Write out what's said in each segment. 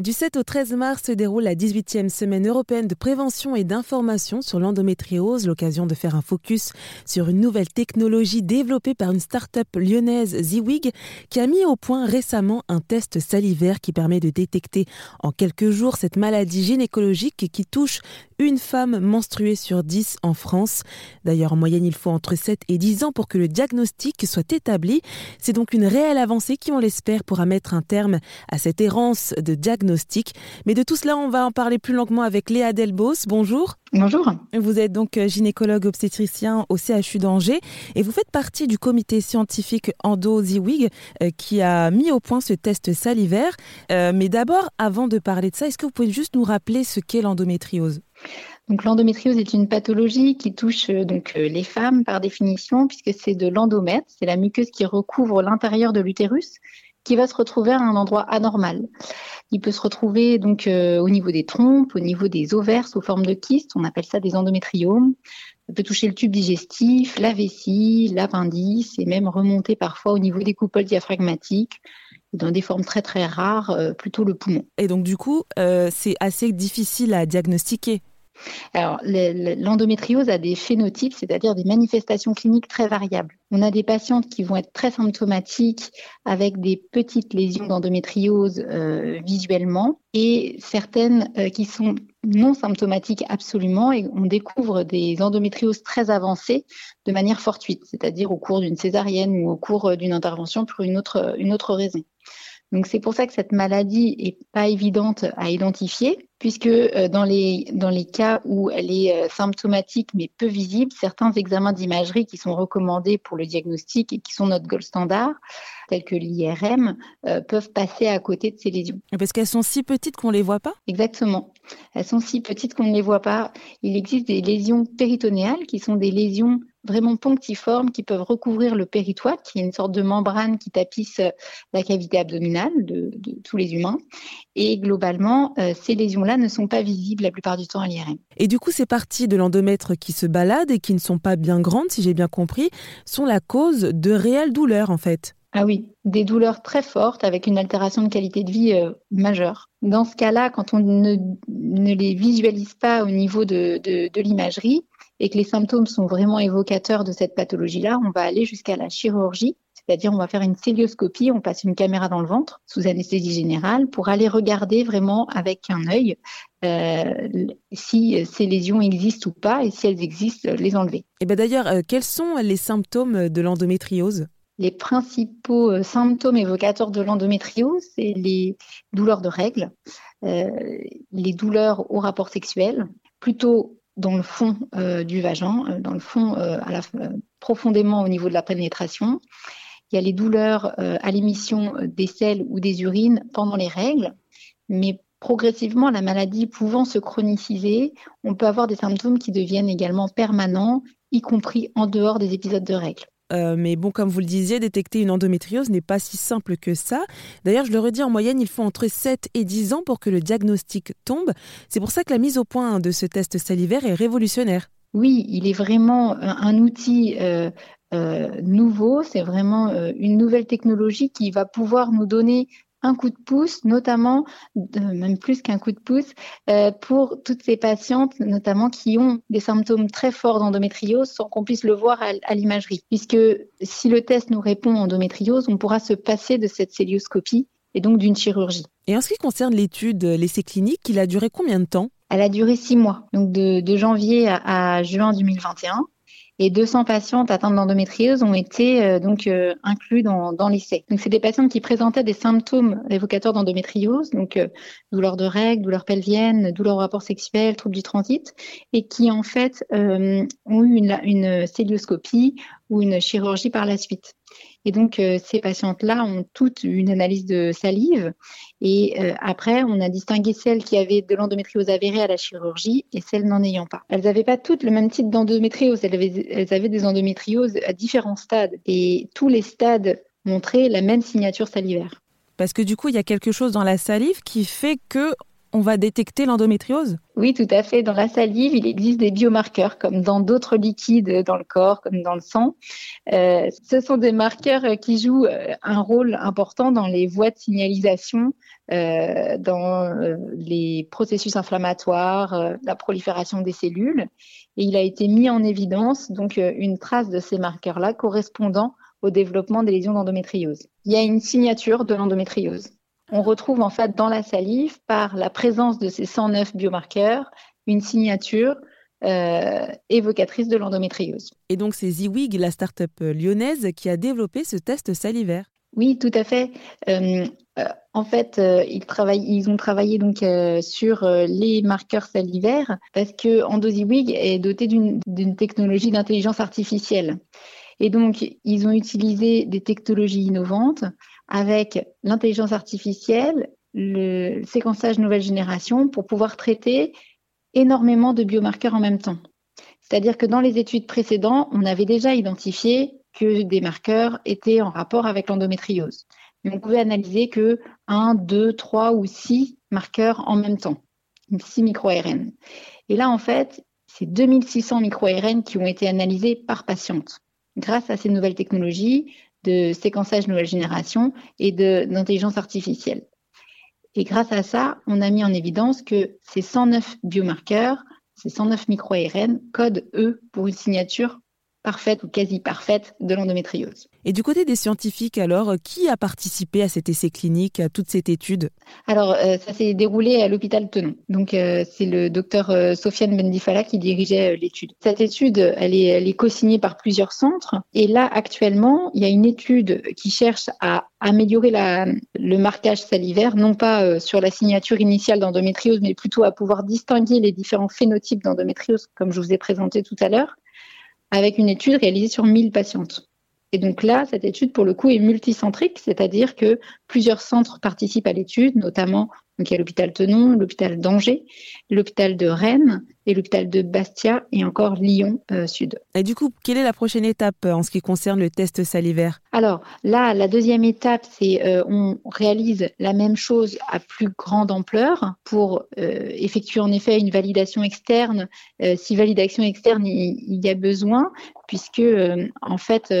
Du 7 au 13 mars se déroule la 18e semaine européenne de prévention et d'information sur l'endométriose, l'occasion de faire un focus sur une nouvelle technologie développée par une start-up lyonnaise Ziwig qui a mis au point récemment un test salivaire qui permet de détecter en quelques jours cette maladie gynécologique qui touche une femme menstruée sur 10 en France. D'ailleurs, en moyenne, il faut entre 7 et 10 ans pour que le diagnostic soit établi. C'est donc une réelle avancée qui, on l'espère, pourra mettre un terme à cette errance de diagnostic. Mais de tout cela, on va en parler plus longuement avec Léa Delbos. Bonjour. Bonjour. Vous êtes donc gynécologue obstétricien au CHU d'Angers et vous faites partie du comité scientifique Endo-Ziwig euh, qui a mis au point ce test salivaire. Euh, mais d'abord, avant de parler de ça, est-ce que vous pouvez juste nous rappeler ce qu'est l'endométriose? Donc l'endométriose est une pathologie qui touche euh, donc les femmes par définition puisque c'est de l'endomètre, c'est la muqueuse qui recouvre l'intérieur de l'utérus qui va se retrouver à un endroit anormal. Il peut se retrouver donc euh, au niveau des trompes, au niveau des ovaires sous forme de kystes, on appelle ça des endométriomes. Ça peut toucher le tube digestif, la vessie, l'appendice et même remonter parfois au niveau des couples diaphragmatiques dans des formes très très rares, euh, plutôt le poumon. Et donc du coup, euh, c'est assez difficile à diagnostiquer alors, l'endométriose a des phénotypes, c'est-à-dire des manifestations cliniques très variables. On a des patientes qui vont être très symptomatiques avec des petites lésions d'endométriose euh, visuellement et certaines euh, qui sont non symptomatiques absolument et on découvre des endométrioses très avancées de manière fortuite, c'est-à-dire au cours d'une césarienne ou au cours euh, d'une intervention pour une autre, raison. Donc c'est pour ça que cette maladie est pas évidente à identifier, puisque euh, dans les, dans les cas où elle est euh, symptomatique mais peu visible, certains examens d'imagerie qui sont recommandés pour le diagnostic et qui sont notre gold standard, tels que l'IRM, euh, peuvent passer à côté de ces lésions. Parce qu'elles sont si petites qu'on ne les voit pas? Exactement. Elles sont si petites qu'on ne les voit pas. Il existe des lésions péritonéales qui sont des lésions vraiment ponctiformes qui peuvent recouvrir le péritoite, qui est une sorte de membrane qui tapisse la cavité abdominale de, tous les humains. Et globalement, euh, ces lésions-là ne sont pas visibles la plupart du temps à l'IRM. Et du coup, ces parties de l'endomètre qui se baladent et qui ne sont pas bien grandes, si j'ai bien compris, sont la cause de réelles douleurs en fait. Ah oui, des douleurs très fortes avec une altération de qualité de vie euh, majeure. Dans ce cas-là, quand on ne, les visualise pas au niveau de, de l'imagerie et que les symptômes sont vraiment évocateurs de cette pathologie-là, on va aller jusqu'à la chirurgie c'est-à-dire on va faire une célioscopie, on passe une caméra dans le ventre sous anesthésie générale pour aller regarder vraiment avec un œil euh, si ces lésions existent ou pas et si elles existent, les enlever. Et ben d'ailleurs, euh, quels sont les symptômes de l'endométriose? Les principaux euh, symptômes évocateurs de l'endométriose, c'est les douleurs de règles, les douleurs au rapport sexuel, plutôt dans le fond du vagin, dans le fond à la, profondément au niveau de la pénétration, il y a les douleurs euh, à l'émission des selles ou des urines pendant les règles, mais progressivement, la maladie pouvant se chroniciser, on peut avoir des symptômes qui deviennent également permanents, y compris en dehors des épisodes de règles. Euh, mais bon, comme vous le disiez, détecter une endométriose n'est pas si simple que ça. D'ailleurs, je le redis, en moyenne, il faut entre 7 et 10 ans pour que le diagnostic tombe. C'est pour ça que la mise au point de ce test salivaire est révolutionnaire. Oui, il est vraiment un, outil euh, euh, nouveau, c'est vraiment une nouvelle technologie qui va pouvoir nous donner un coup de pouce, notamment, même plus qu'un coup de pouce, euh, pour toutes ces patientes, notamment qui ont des symptômes très forts d'endométriose sans qu'on puisse le voir à, l'imagerie. Puisque si le test nous répond endométriose, on pourra se passer de cette célioscopie et donc d'une chirurgie. Et en ce qui concerne l'étude, l'essai clinique, il a duré combien de temps? Elle a duré six mois, donc de, janvier à juin 2021 et 200 patientes atteintes d'endométriose ont été euh, donc euh, inclus dans, dans l'essai. Donc c'est des patientes qui présentaient des symptômes évocateurs d'endométriose, donc euh, douleurs de règles, douleurs pelviennes, douleurs au rapport sexuel, troubles du transit, et qui en fait ont eu une, une célioscopie ou une chirurgie par la suite. Et donc, euh, ces patientes-là ont toutes une analyse de salive. Et euh, après, on a distingué celles qui avaient de l'endométriose avérée à la chirurgie et celles n'en ayant pas. Elles n'avaient pas toutes le même type d'endométriose. Elles avaient, elles avaient des endométrioses à différents stades. Et tous les stades montraient la même signature salivaire. Parce que du coup, il y a quelque chose dans la salive qui fait que on va détecter l'endométriose Oui, tout à fait. Dans la salive, il existe des biomarqueurs, comme dans d'autres liquides dans le corps, comme dans le sang. Euh, ce sont des marqueurs qui jouent euh, un rôle important dans les voies de signalisation, euh, dans les processus inflammatoires, la prolifération des cellules. Et il a été mis en évidence donc une trace de ces marqueurs-là correspondant au développement des lésions d'endométriose. Il y a une signature de l'endométriose. On retrouve en fait dans la salive, par la présence de ces 109 biomarqueurs, une signature euh, évocatrice de l'endométriose. Et donc c'est Ziwig, la start-up lyonnaise, qui a développé ce test salivaire. Oui, tout à fait. Euh, euh, en fait, ils, travaillent, ils ont travaillé donc sur les marqueurs salivaires parce que EndoZiwig est doté d'une technologie d'intelligence artificielle. Et donc, ils ont utilisé des technologies innovantes avec l'intelligence artificielle, le séquençage nouvelle génération pour pouvoir traiter énormément de biomarqueurs en même temps. C'est-à-dire que dans les études précédentes, on avait déjà identifié que des marqueurs étaient en rapport avec l'endométriose. Mais on pouvait analyser que 1, 2, 3 ou 6 marqueurs en même temps, 6 micro-ARN. Et là, en fait, c'est 2600 micro-ARN qui ont été analysés par patiente grâce à ces nouvelles technologies de séquençage nouvelle génération et d'intelligence artificielle. Et grâce à ça, on a mis en évidence que ces 109 biomarqueurs, ces 109 micro-ARN, codent, eux, pour une signature parfaite ou quasi parfaite de l'endométriose. Et du côté des scientifiques, alors, qui a participé à cet essai clinique, à toute cette étude Alors, euh, ça s'est déroulé à l'hôpital Tenon. Donc, euh, c'est le docteur euh, Sofiane Bendifala qui dirigeait l'étude. Cette étude, elle est, elle est co-signée par plusieurs centres. Et là, actuellement, il y a une étude qui cherche à améliorer la, le marquage salivaire, non pas sur la signature initiale d'endométriose, mais plutôt à pouvoir distinguer les différents phénotypes d'endométriose, comme je vous ai présenté tout à l'heure avec une étude réalisée sur 1000 patientes. Et donc là, cette étude, pour le coup, est multicentrique, c'est-à-dire que plusieurs centres participent à l'étude, notamment donc, il y a l'hôpital Tenon, l'hôpital d'Angers, l'hôpital de Rennes et l'hôpital de Bastia et encore Lyon euh, Sud. Et du coup, quelle est la prochaine étape euh, en ce qui concerne le test salivaire? Alors là, la deuxième étape, c'est euh, on réalise la même chose à plus grande ampleur pour effectuer en effet une validation externe, si validation externe il, y a besoin, puisque en fait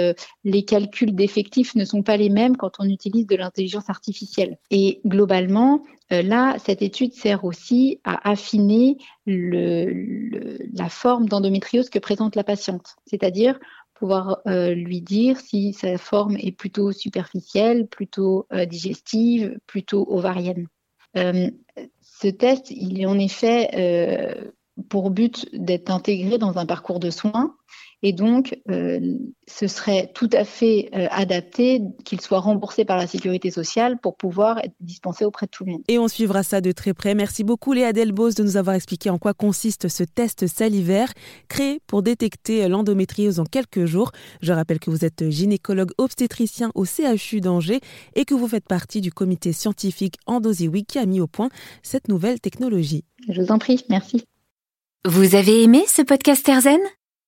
les calculs d'effectifs ne sont pas les mêmes quand on utilise de l'intelligence artificielle. Et globalement, euh, là, cette étude sert aussi à affiner la forme d'endométriose que présente la patiente, c'est-à-dire pouvoir euh, lui dire si sa forme est plutôt superficielle, plutôt euh, digestive, plutôt ovarienne. ce test, il est en effet pour but d'être intégré dans un parcours de soins et donc, euh, ce serait tout à fait euh, adapté qu'il soit remboursé par la sécurité sociale pour pouvoir être dispensé auprès de tout le monde. Et on suivra ça de très près. Merci beaucoup Léa Delbos de nous avoir expliqué en quoi consiste ce test salivaire créé pour détecter l'endométriose en quelques jours. Je rappelle que vous êtes gynécologue obstétricien au CHU d'Angers et que vous faites partie du comité scientifique EndoZiWi qui a mis au point cette nouvelle technologie. Je vous en prie, merci. Vous avez aimé ce podcast Erzen?